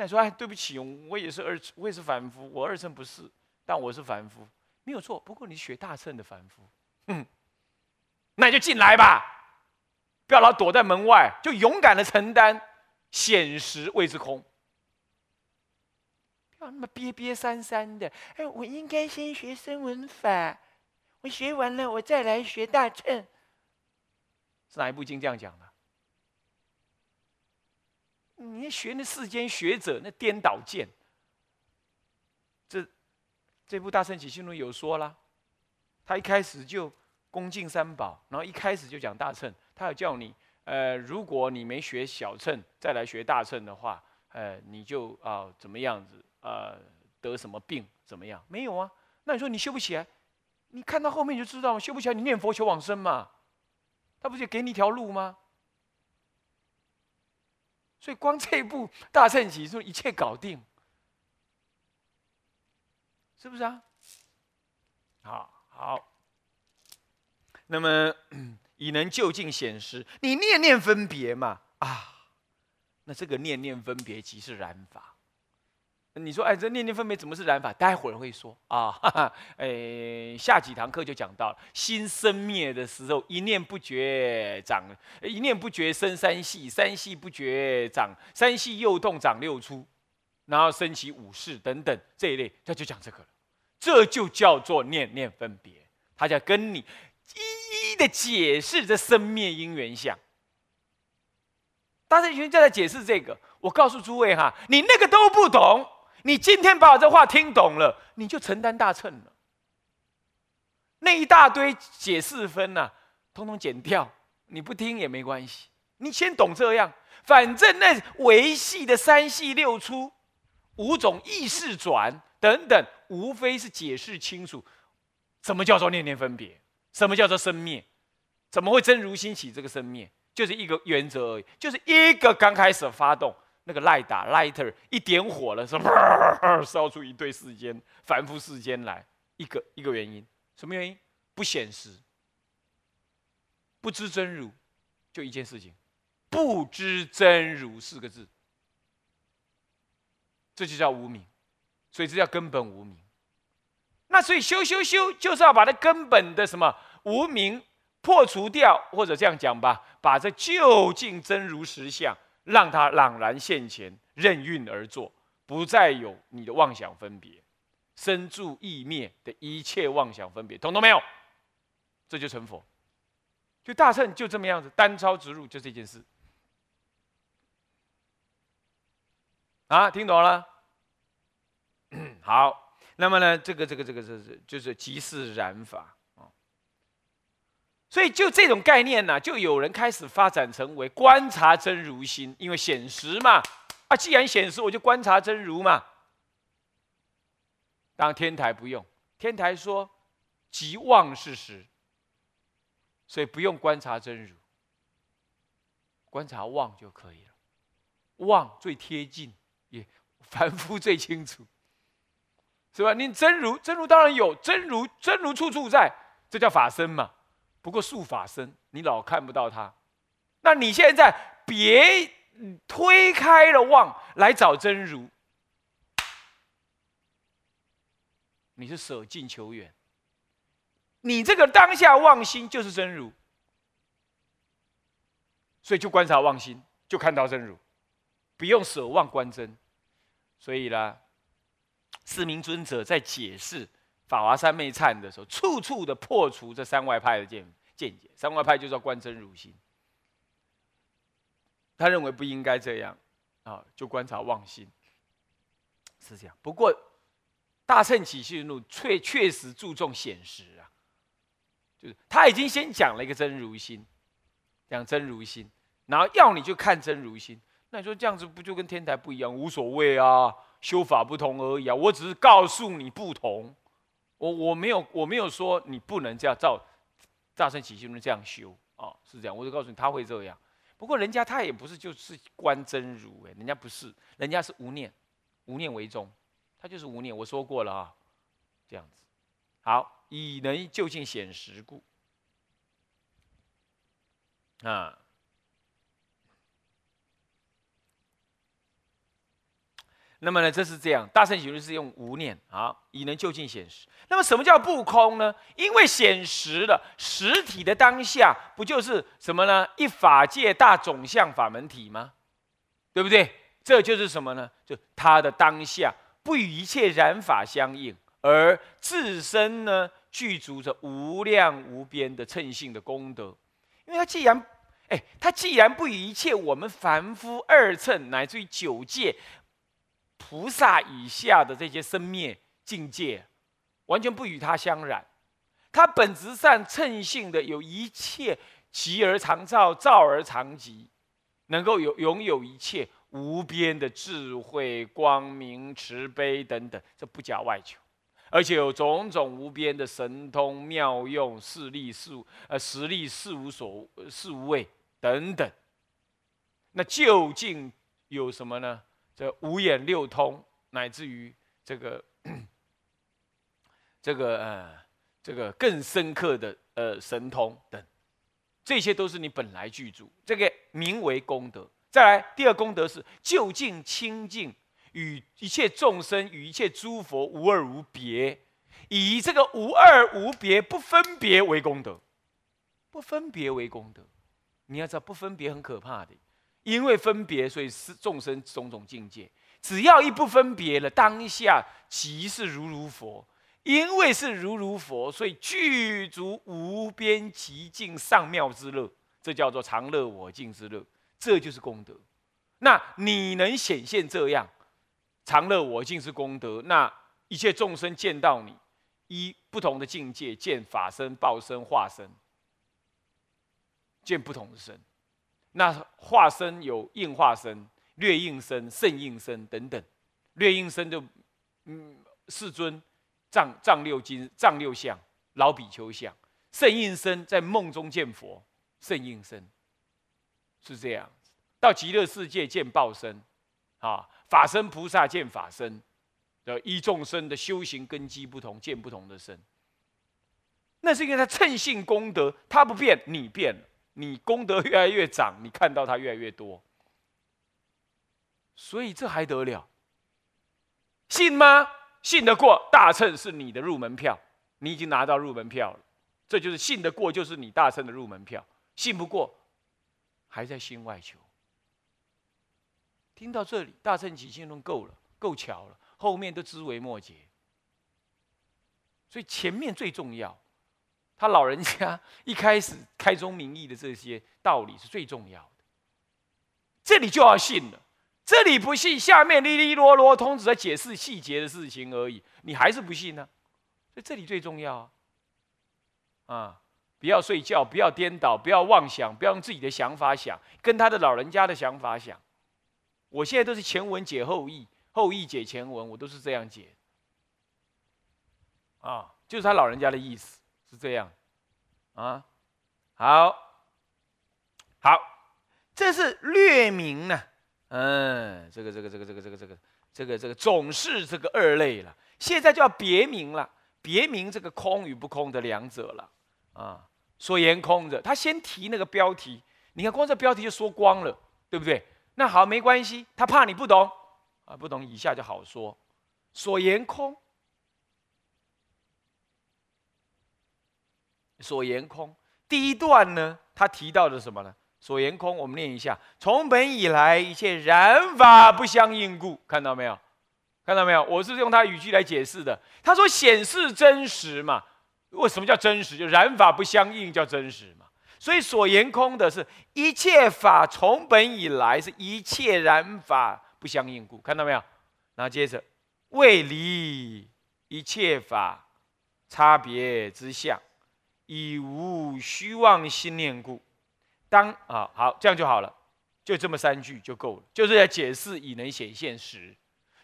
那你说，哎，对不起，我也是二，我也是凡夫，我二乘不是，但我是凡夫，没有错。不过你学大乘的凡夫，哼，那你就进来吧，不要老躲在门外，就勇敢的承担显实谓之空。不要那么憋憋三三的，哎，我应该先学声闻法，我学完了，我再来学大乘。是哪一部经这样讲的？你学那世间学者那颠倒见，这这部《大圣起信论》有说啦，他一开始就恭敬三宝，然后一开始就讲大乘，他要叫你，呃，如果你没学小乘，再来学大乘的话，呃，你就啊怎么样子，呃，得什么病怎么样？没有啊，那你说你修不起来，你看到后面就知道，修不起来，你念佛求往生嘛。他不就给你一条路吗？所以光这一步大圣起就一切搞定，是不是啊？好好，那么 已能就近显示，你念念分别嘛啊，那这个念念分别即是染法。你说，哎，这念念分别怎么是染法？待会儿会说啊，哈哈，哎，下几堂课就讲到了，心生灭的时候，一念不觉长，一念不觉生三系，三系不觉长，三系又动长六出，然后升起五事等等这一类，他就讲这个了，这就叫做念念分别，他就跟你一一的解释这生灭因缘相。大圣群就在解释这个，我告诉诸位哈，你那个都不懂。你今天把我这话听懂了，你就承担大秤了。那一大堆解释分呐，通通剪掉，你不听也没关系。你先懂这样，反正那维系的三系六出、五种意识转等等，无非是解释清楚，什么叫做念念分别，什么叫做生灭，怎么会真如心起这个生灭，就是一个原则而已，就是一个刚开始发动。那个赖打 lighter 一点火了，是烧出一堆世间凡夫世间来，一个一个原因，什么原因？不显实，不知真如，就一件事情，不知真如四个字，这就叫无名，所以这叫根本无名。那所以修修修，就是要把那根本的什么无名破除掉，或者这样讲吧，把这究竟真如实相。让他朗然现前，任运而作，不再有你的妄想分别，生住意灭的一切妄想分别，通通没有，这就成佛。就大乘就这么样子，单超直入，就这件事。啊，听懂了？好，那么呢，这个这个这个这是就是即是染法。所以，就这种概念呢，就有人开始发展成为观察真如心，因为显实嘛。啊，既然显实，我就观察真如嘛。当天台不用，天台说即妄是实，所以不用观察真如，观察妄就可以了。妄最贴近，也凡夫最清楚，是吧？你真如，真如当然有，真如真如处处在，这叫法身嘛。不过术法深，你老看不到它。那你现在别推开了望来找真如，你是舍近求远。你这个当下妄心就是真如，所以就观察妄心，就看到真如，不用舍妄观真。所以呢，四明尊者在解释。法华三昧忏的时候，处处的破除这三外派的见见解。三外派就是要观真如心，他认为不应该这样啊，就观察妄心，是这样。不过大乘起信录确确实注重显实啊，就是他已经先讲了一个真如心，讲真如心，然后要你就看真如心。那你说这样子不就跟天台不一样？无所谓啊，修法不同而已啊。我只是告诉你不同。我我没有我没有说你不能这样照大圣起心论这样修啊，是这样。我就告诉你他会这样。不过人家他也不是就是观真如哎，人家不是，人家是无念，无念为宗，他就是无念。我说过了啊，这样子。好，以能就近显实故啊。那么呢，这是这样，大圣行论是用无念啊，以能就近显实。那么什么叫不空呢？因为显实了实体的当下，不就是什么呢？一法界大总相法门体吗？对不对？这就是什么呢？就它的当下不与一切染法相应，而自身呢具足着无量无边的称性的功德。因为它既然，哎，它既然不与一切我们凡夫二乘乃至于九界菩萨以下的这些生灭境界。完全不与他相染，他本质上称性的有一切极而常照，照而常极，能够有拥有一切无边的智慧、光明、慈悲等等，这不假外求，而且有种种无边的神通妙用、势力事呃实力事无所事无畏等等。那究竟有什么呢？这五眼六通，乃至于这个。这个呃，这个更深刻的呃神通等，这些都是你本来具足，这个名为功德。再来，第二功德是就近清净，与一切众生与一切诸佛无二无别，以这个无二无别不分别为功德，不分别为功德。你要知道，不分别很可怕的，因为分别，所以是众生种种境界。只要一不分别了，当下即是如如佛。因为是如如佛，所以具足无边极尽上妙之乐，这叫做常乐我净之乐，这就是功德。那你能显现这样常乐我净是功德，那一切众生见到你，依不同的境界见法身、报身、化身，见不同的身。那化身有应化身、略应身、甚应身等等，略应身就嗯世尊。藏藏六金藏六相老比丘相。圣应身在梦中见佛圣应身。是这样到极乐世界见报身啊法身菩萨见法身的一众生的修行根基不同见不同的身，那是因为他称性功德他不变你变了。你功德越来越长你看到他越来越多，所以这还得了信吗？信得过大乘是你的入门票，你已经拿到入门票了。这就是信得过，就是你大乘的入门票。信不过，还在心外求。听到这里，大乘起信论够了，够巧了，后面都枝微末节。所以前面最重要，他老人家 一开始开宗明义的这些道理是最重要的。这里就要信了。这里不信，下面哩哩啰啰，通只在解释细节的事情而已，你还是不信呢？所以这里最重要啊！啊，不要睡觉，不要颠倒，不要妄想，不要用自己的想法想，跟他的老人家的想法想。我现在都是前文解后义，后义解前文，我都是这样解。啊，就是他老人家的意思是这样。啊，好，好，这是略明呢。嗯，这个这个这个这个这个这个这个这个总是这个二类了，现在叫别名了，别名这个空与不空的两者了啊。所言空者，他先提那个标题，你看光这标题就说光了，对不对？那好，没关系，他怕你不懂啊，不懂以下就好说。所言空，所言空，第一段呢，他提到的什么呢？所言空，我们念一下：从本以来，一切染法不相应故。看到没有？看到没有？我是用他语句来解释的。他说显示真实嘛？为什么叫真实？就染法不相应叫真实嘛？所以所言空的是一切法从本以来是一切染法不相应故。看到没有？然后接着未离一切法差别之相，以无虚妄心念故。当啊好，这样就好了，就这么三句就够了，就是要解释已能显现实。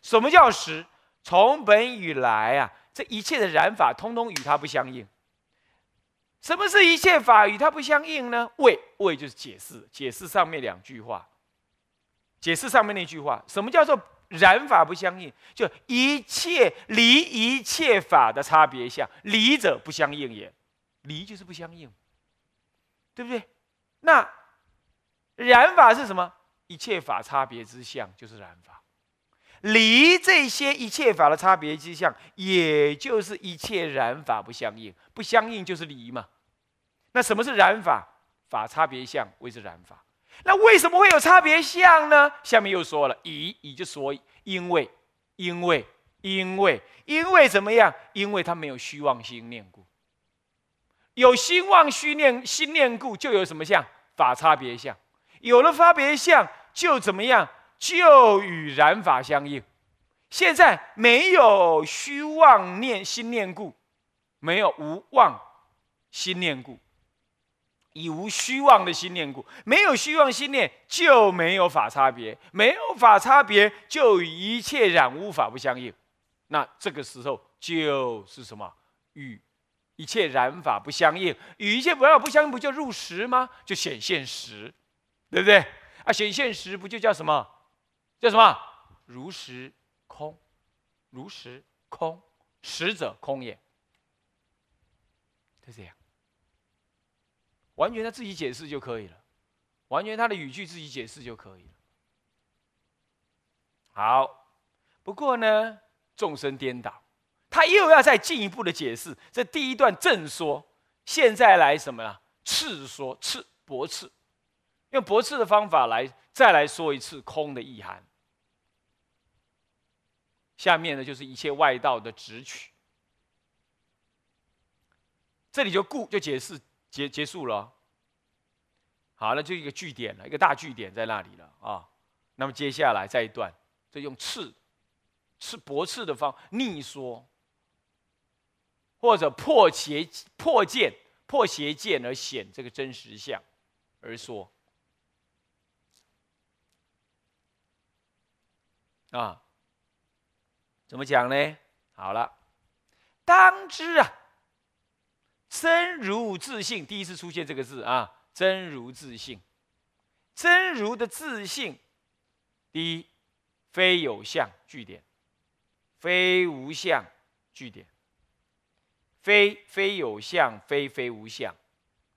什么叫实？从本以来啊，这一切的染法，通通与它不相应。什么是一切法与它不相应呢？为为就是解释，解释上面两句话，解释上面那句话，什么叫做染法不相应？就一切离一切法的差别相，离者不相应也，离就是不相应，对不对？那染法是什么？一切法差别之相就是染法。离这些一切法的差别之相，也就是一切染法不相应，不相应就是离嘛。那什么是染法？法差别相谓之染法。那为什么会有差别相呢？下面又说了，以以就说因为，因为，因为，因为怎么样？因为他没有虚妄心念故。有心妄虚念心念故，就有什么相？法差别相。有了差别相，就怎么样？就与染法相应。现在没有虚妄念心念故，没有无妄心念故，以无虚妄的心念故，没有虚妄心念，就没有法差别，没有法差别，就与一切染污法不相应。那这个时候就是什么？与一切染法不相应，与一切染法不相应，不就入实吗？就显现实，对不对？啊，显现实不就叫什么？叫什么？如实空，如实空，实者空也。就这样，完全他自己解释就可以了，完全他的语句自己解释就可以了。好，不过呢，众生颠倒，他又要再进一步的解释。这第一段正说，现在来什么呀？次说，次驳斥，用驳斥的方法来再来说一次空的意涵。下面呢，就是一切外道的直取。这里就故就解释结结束了。好了，就一个句点了，一个大句点在那里了啊。那么接下来再一段，就用刺、刺驳斥的方逆说，或者破邪破见破邪见而显这个真实相而说啊。怎么讲呢？好了，当知啊，真如自信，第一次出现这个字啊，真如自信，真如的自信，第一，非有相句点，非无相句点，非非有相，非非无相，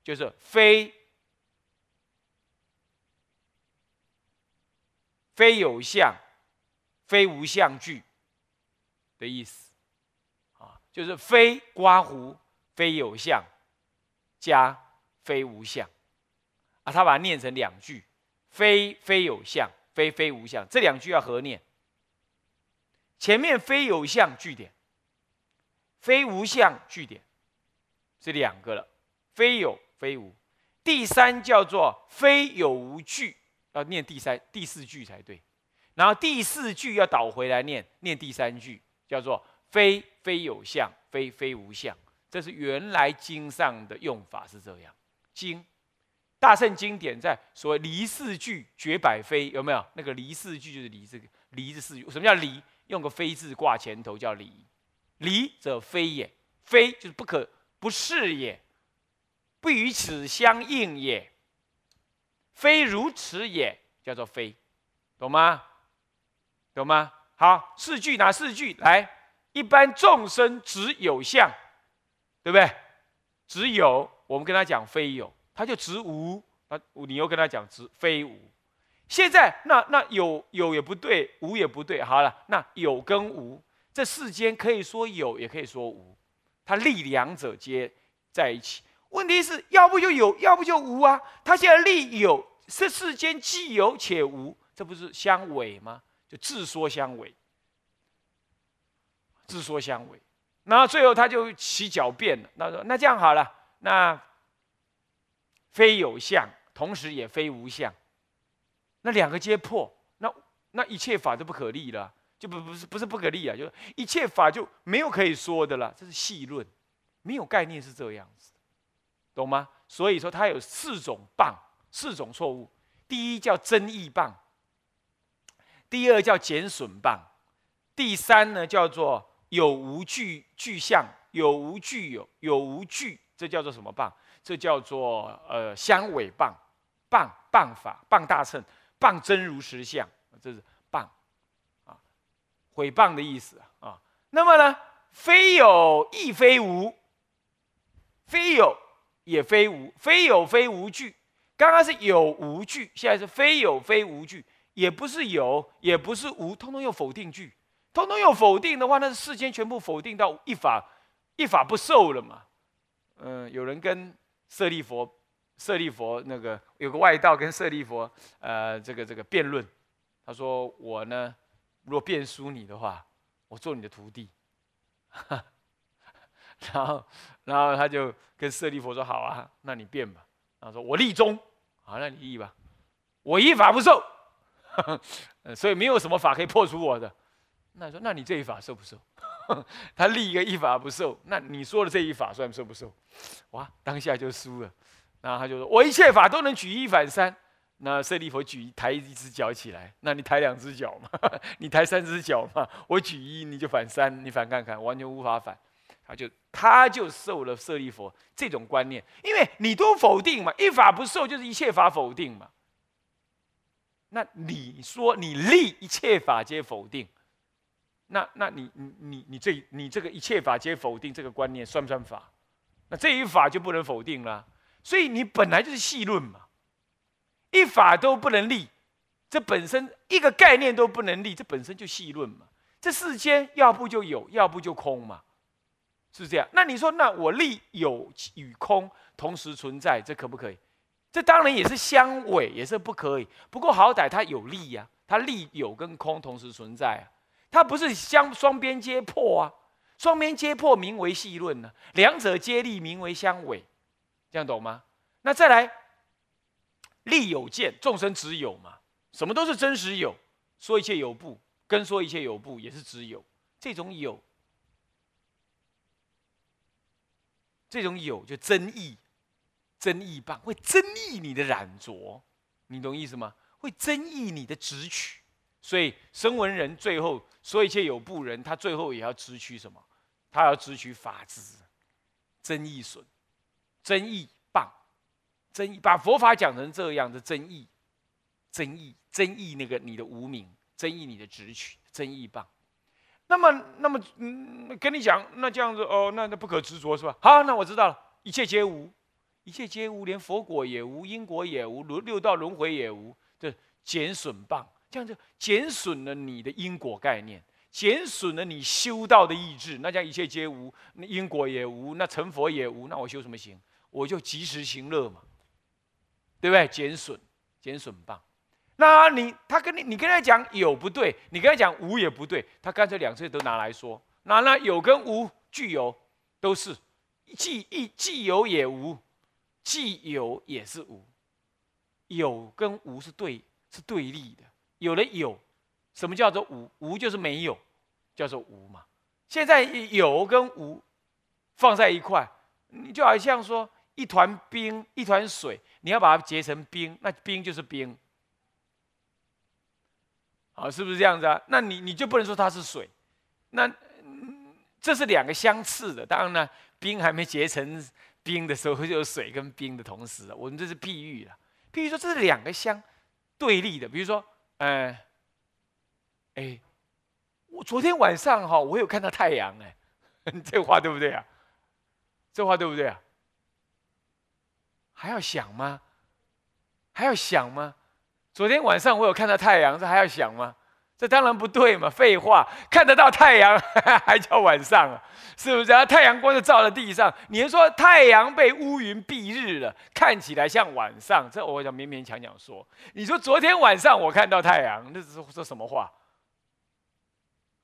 就是非非有相，非无相句。的意思，啊，就是非刮胡，非有相，加非无相，啊，他把它念成两句，非非有相，非非无相，这两句要合念。前面非有相句点，非无相句点，是两个了，非有非无，第三叫做非有无句，要念第三第四句才对，然后第四句要倒回来念，念第三句。叫做非非有相，非非无相，这是原来经上的用法是这样。经大圣经典在所谓离四句绝百非，有没有？那个离四句就是离这个离这四句。什么叫离？用个非字挂前头叫离。离者非也，非就是不可不是也，不与此相应也，非如此也，叫做非，懂吗？懂吗？好，四句哪四句？来，一般众生只有相，对不对？只有我们跟他讲非有，他就只无。啊，你又跟他讲只非无。现在那那有有也不对，无也不对。好了，那有跟无，这世间可以说有，也可以说无，他立两者皆在一起。问题是要不就有，要不就无啊。他现在立有，这世间既有且无，这不是相违吗？就自说相违，自说相违，然后最后他就起狡辩了。他说：“那这样好了，那非有相，同时也非无相，那两个皆破，那那一切法都不可立了，就不不是不是不可立啊，就是一切法就没有可以说的了。这是细论，没有概念是这样子，懂吗？所以说它有四种棒，四种错误。第一叫增益棒。”第二叫减损棒，第三呢叫做有无具具象，有无具有，有无具，这叫做什么棒？这叫做呃相尾棒，棒棒法，棒大乘，棒真如实相，这是，毁谤的意思啊。那么呢，非有亦非无，非有也非无，非有非无具。刚刚是有无具，现在是非有非无具。也不是有，也不是无，通通用否定句。通通用否定的话，那世间全部否定到一法一法不受了嘛？嗯，有人跟舍利佛、舍利佛那个有个外道跟舍利佛，呃，这个这个辩论，他说我呢，若辩输你的话，我做你的徒弟。然后，然后他就跟舍利佛说：“好啊，那你辩吧。”然后说：“我立中，好，那你立吧。我一法不受，所以没有什么法可以破除我的。那说，那你这一法受不受？他立一个一法不受，那你说的这一法算受不受？哇，当下就输了。然后他就说：我一切法都能举一反三。那舍利佛举抬一只脚起来，那你抬两只脚嘛？你抬三只脚嘛？我举一，你就反三，你反看看，完全无法反。他就他就受了舍利佛这种观念，因为你都否定嘛，一法不受就是一切法否定嘛。那你说你立一切法皆否定，那那你你你你这你这个一切法皆否定这个观念算不算法？那这一法就不能否定了。所以你本来就是细论嘛，一法都不能立，这本身一个概念都不能立，这本身就细论嘛。这世间要不就有，要不就空嘛。是这样，那你说，那我立有与空同时存在，这可不可以？这当然也是相违，也是不可以。不过好歹它有利呀，它利有跟空同时存在啊，它不是相双边皆破啊，双边皆破名为细论呢，两者皆利名为相违，这样懂吗？那再来，利有见，众生只有嘛，什么都是真实有，说一切有不，跟说一切有不也是只有，这种有。这种有就增益，增益棒会增益你的染着，你懂意思吗？会增益你的直取，所以声闻人最后说一切有不人，他最后也要直取什么？他要直取法知，增益损，增益争议把佛法讲成这样的争议，争议争议那个你的无名，争议你的直取，争议棒。那么，那么，嗯，跟你讲，那这样子哦，那那不可执着是吧？好，那我知道了，一切皆无，一切皆无，连佛果也无，因果也无，轮六道轮回也无，这减损棒，这样就减损了你的因果概念，减损了你修道的意志。那叫一切皆无，因果也无，那成佛也无，那我修什么行？我就及时行乐嘛，对不对？减损，减损棒。那你他跟你你跟他讲有不对，你跟他讲无也不对，他干脆两者都拿来说。那那有跟无具有都是，既一既有也无，既有也是无。有跟无是对是对立的。有了有，什么叫做无？无就是没有，叫做无嘛。现在有跟无放在一块，你就好像说一团冰一团水，你要把它结成冰，那冰就是冰。啊，是不是这样子啊？那你你就不能说它是水，那这是两个相似的。当然呢，冰还没结成冰的时候，就有水跟冰的同时。我们这是譬喻了，譬喻说这是两个相对立的。比如说，哎，哎，我昨天晚上哈，我有看到太阳哎，这话对不对啊？这话对不对啊？还要想吗？还要想吗？昨天晚上我有看到太阳，这还要想吗？这当然不对嘛！废话，看得到太阳 还叫晚上啊？是不是啊？太阳光就照在地上，你说太阳被乌云蔽日了，看起来像晚上，这我想勉勉强强说。你说昨天晚上我看到太阳，那是说什么话？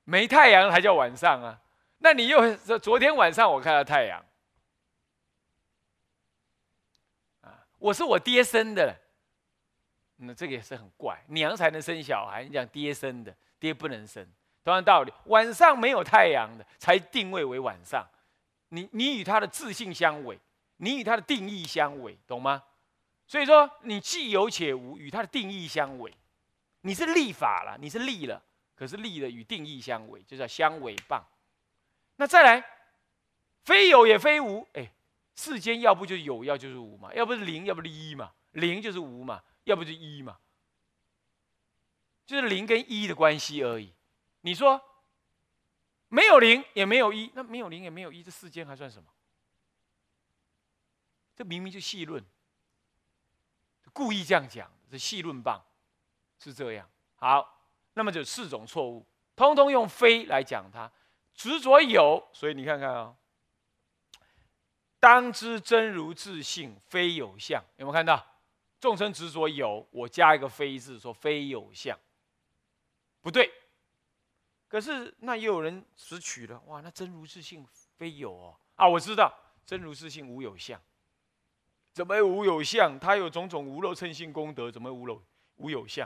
没太阳还叫晚上啊？那你又说昨天晚上我看到太阳啊？我是我爹生的。那这个也是很怪，娘才能生小孩，你讲爹生的，爹不能生，同样道理，晚上没有太阳的才定位为晚上，你你与他的自信相违，你与他的定义相违，懂吗？所以说你既有且无，与他的定义相违，你是立法了，你是立了，可是立了与定义相违，就叫相违谤。那再来，非有也非无，哎，世间要不就是有，要就是无嘛，要不是零，要不是一嘛，零就是无嘛。要不就一嘛，就是零跟一的关系而已。你说没有零也没有一，那没有零也没有一，这世间还算什么？这明明就细论，故意这样讲，这细论棒是这样。好，那么就四种错误，通通用非来讲它。执着有，所以你看看啊，当知真如自性非有相，有没有看到？众生执着有，我加一个非字，说非有相，不对。可是那也有人拾取了，哇，那真如自性非有哦啊，我知道真如自性无有相，怎么无有相？他有种种无漏称性功德，怎么无漏无有相？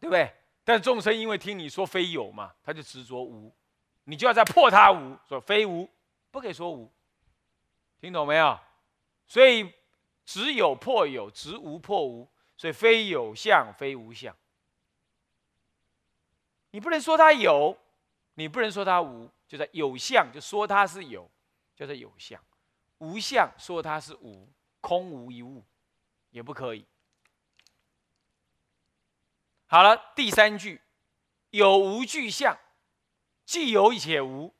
对不对？但众生因为听你说非有嘛，他就执着无。你就要再破他无，说非无，不可以说无，听懂没有？所以只有破有，执无破无，所以非有相，非无相。你不能说它有，你不能说它无，就在有相就说它是有，叫做有相；无相说它是无，空无一物，也不可以。好了，第三句，有无具相。既有且无，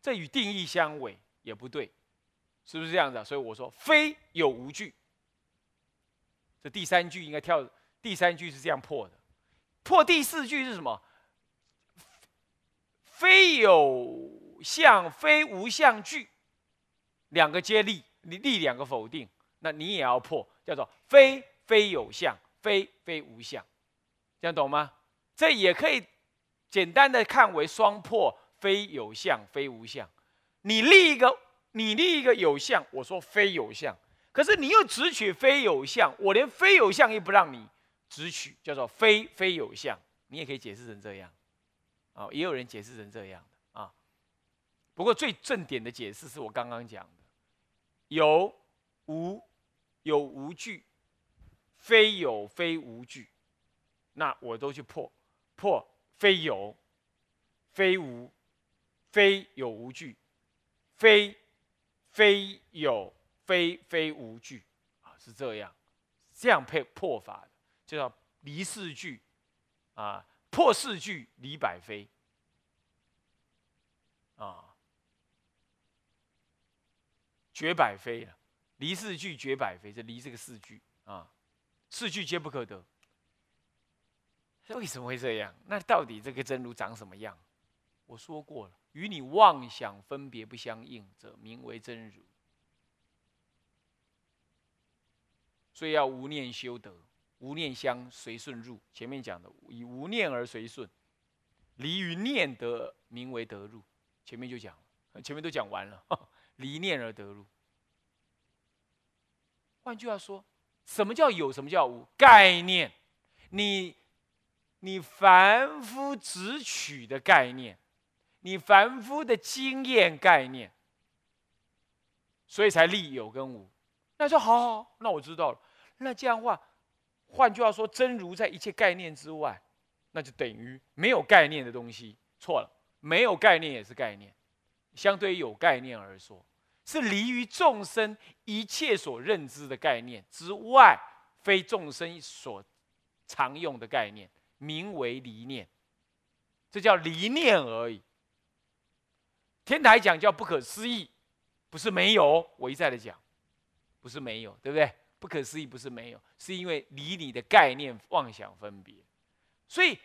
这与定义相违，也不对，是不是这样子？所以我说非有无句。这第三句应该跳，第三句是这样破的。破第四句是什么？非有相，非无相句，两个接力，你立两个否定，那你也要破，叫做非非有相，非非无相，这样懂吗？这也可以。简单的看为双破，非有相，非无相。你立一个，你立一个有相，我说非有相，可是你又只取非有相，我连非有相也不让你只取，叫做非非有相。你也可以解释成这样，啊，也有人解释成这样的啊。不过最正点的解释是我刚刚讲的，有无有无句，非有非无句，那我都去破破。非有，非无，非有无惧，非非有，非非无惧。啊，是这样，这样配破法的，就叫离四句啊，破四句离百非。啊，绝百非啊，离四句绝百非，这离这个四句啊，四句皆不可得。为什么会这样？那到底这个真如长什么样？我说过了，与你妄想分别不相应者，名为真如。所以要无念修德，无念相随顺入。前面讲的以无念而随顺，离于念得名为得入。前面就讲，前面都讲完了，离念而得入。换句话说，什么叫有？什么叫无？概念，你。你凡夫只取的概念，你凡夫的经验概念，所以才立有跟无。那说好好，那我知道了。那这样的话，换句话说，真如在一切概念之外，那就等于没有概念的东西。错了，没有概念也是概念。相对于有概念而说，是离于众生一切所认知的概念之外，非众生所常用的概念。名为离念，这叫离念而已。天台讲叫不可思议，不是没有。我一再的讲，不是没有，对不对？不可思议不是没有，是因为离你的概念妄想分别，所以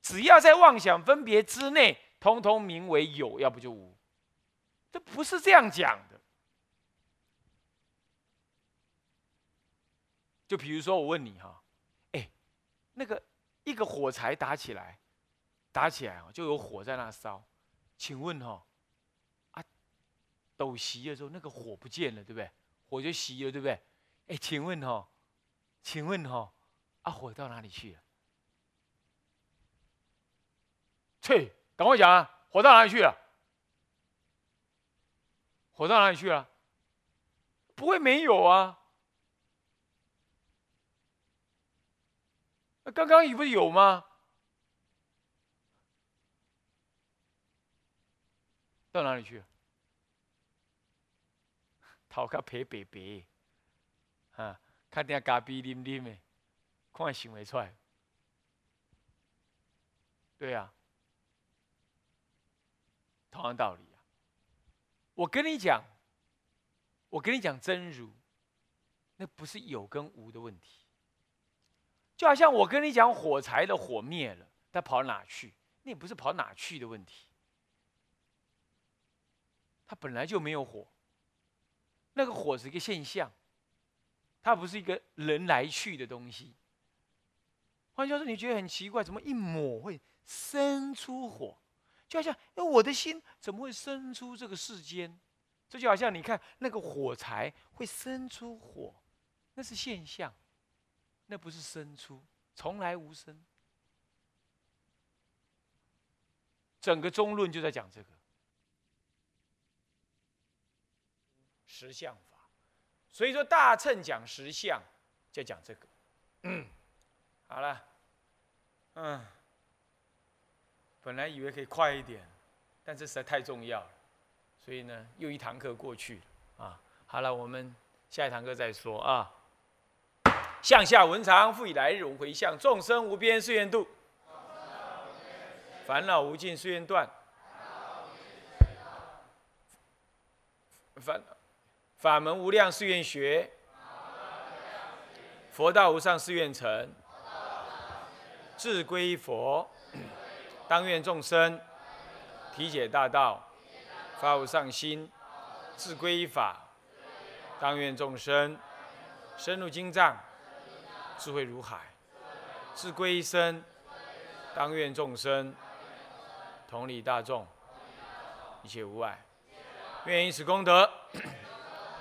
只要在妄想分别之内，通通名为有，要不就无。这不是这样讲的。就比如说我问你哈，哎，那个。一个火柴打起来，打起来哦，就有火在那烧。请问哈，斗熄的时候，那个火不见了，对不对？火就熄了，对不对？哎，请问哈，请问哈，啊，火到哪里去了？切，赶快讲啊，火到哪里去了？火到哪里去了？不会没有啊。那刚刚你不是有吗？到哪里去？头壳皮白白，啊，看点咖啡啉啉的，看想会出来。对呀，同样道理啊。我跟你讲，我跟你讲真如，那不是有跟无的问题。就好像我跟你讲，火柴的火灭了，它跑哪去？那也不是跑哪去的问题，它本来就没有火。那个火是一个现象，它不是一个人来去的东西。换句话说，你觉得很奇怪，怎么一抹会生出火？就好像，哎，我的心怎么会生出这个世间？这就好像你看那个火柴会生出火，那是现象，那不是生出，从来无生。整个中论就在讲这个实相法，所以说大乘讲实相，就讲这个。嗯，好了，嗯。本来以为可以快一点，但这实在太重要了，所以呢，又一堂课过去啊。好了，我们下一堂课再说啊。向下文长，复以来日轮回向，众生无边誓愿度，烦恼无尽誓愿断，烦法门无量誓愿学，佛道无上誓愿成，志归佛。当愿众生。体解大道，发无上心，自归法。当愿众生。深入经藏，智慧如海，自归依身。当愿众生。同理大众，一切无碍。愿以此功德。